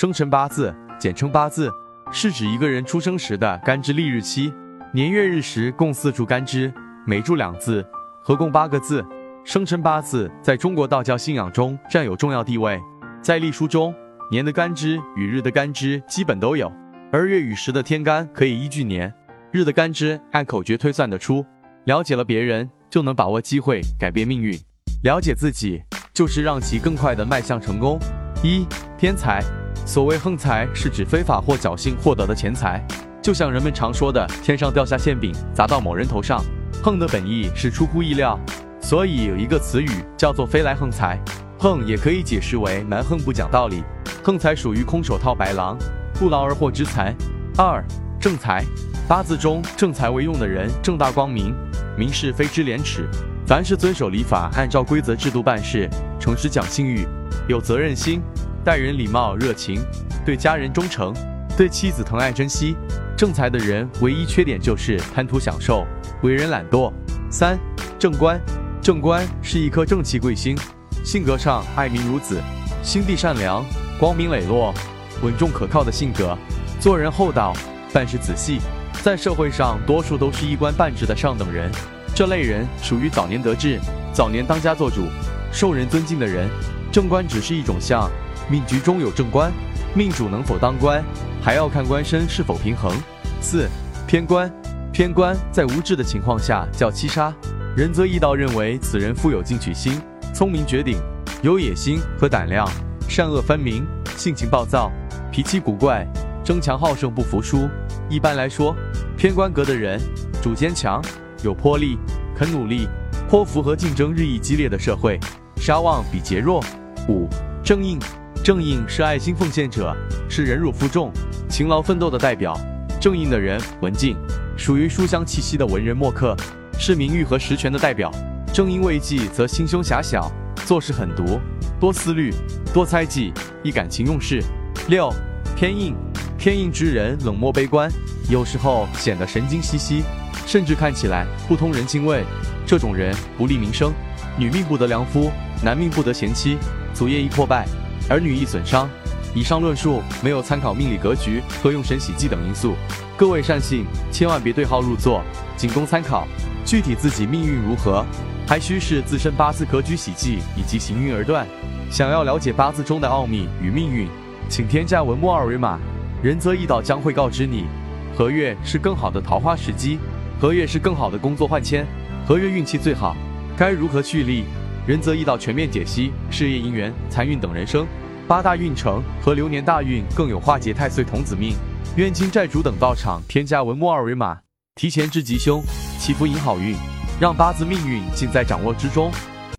生辰八字，简称八字，是指一个人出生时的干支历日期，年月日时共四柱干支，每柱两字，合共八个字。生辰八字在中国道教信仰中占有重要地位。在历书中，年的干支与日的干支基本都有，而月与时的天干可以依据年日的干支按口诀推算得出。了解了别人，就能把握机会，改变命运。了解自己，就是让其更快地迈向成功。一天财，所谓横财，是指非法或侥幸获得的钱财，就像人们常说的“天上掉下馅饼砸到某人头上”。横的本意是出乎意料，所以有一个词语叫做“飞来横财”。横也可以解释为蛮横不讲道理。横财属于空手套白狼，不劳而获之财。二正财，八字中正财为用的人，正大光明，明是非知廉耻。凡是遵守礼法，按照规则制度办事，诚实讲信誉，有责任心，待人礼貌热情，对家人忠诚，对妻子疼爱珍惜。正财的人唯一缺点就是贪图享受，为人懒惰。三正官，正官是一颗正气贵星。性格上爱民如子，心地善良，光明磊落，稳重可靠的性格，做人厚道，办事仔细，在社会上多数都是一官半职的上等人。这类人属于早年得志、早年当家做主、受人尊敬的人。正官只是一种相，命局中有正官，命主能否当官，还要看官身是否平衡。四偏官，偏官在无智的情况下叫七杀，仁则易道认为此人富有进取心。聪明绝顶，有野心和胆量，善恶分明，性情暴躁，脾气古怪，争强好胜，不服输。一般来说，偏官格的人主坚强，有魄力，肯努力，颇符合竞争日益激烈的社会。杀旺比劫弱。五正印，正印是爱心奉献者，是忍辱负重、勤劳奋斗的代表。正印的人文静，属于书香气息的文人墨客，是名誉和实权的代表。正因为忌，则心胸狭小，做事狠毒，多思虑，多猜忌，易感情用事。六偏硬，偏硬之人冷漠悲观，有时候显得神经兮兮，甚至看起来不通人情味。这种人不利民生，女命不得良夫，男命不得贤妻，祖业易破败，儿女易损伤。以上论述没有参考命理格局和用神喜忌等因素，各位善信千万别对号入座，仅供参考。具体自己命运如何？还需视自身八字格局、喜忌以及行运而断。想要了解八字中的奥秘与命运，请添加文末二维码，仁泽易道将会告知你何月是更好的桃花时机，何月是更好的工作换签，何月运气最好，该如何蓄力。仁泽易道全面解析事业、姻缘、财运等人生八大运程和流年大运，更有化解太岁童子命、冤亲债主等道场。添加文末二维码，提前知吉凶，祈福迎好运。让八字命运尽在掌握之中。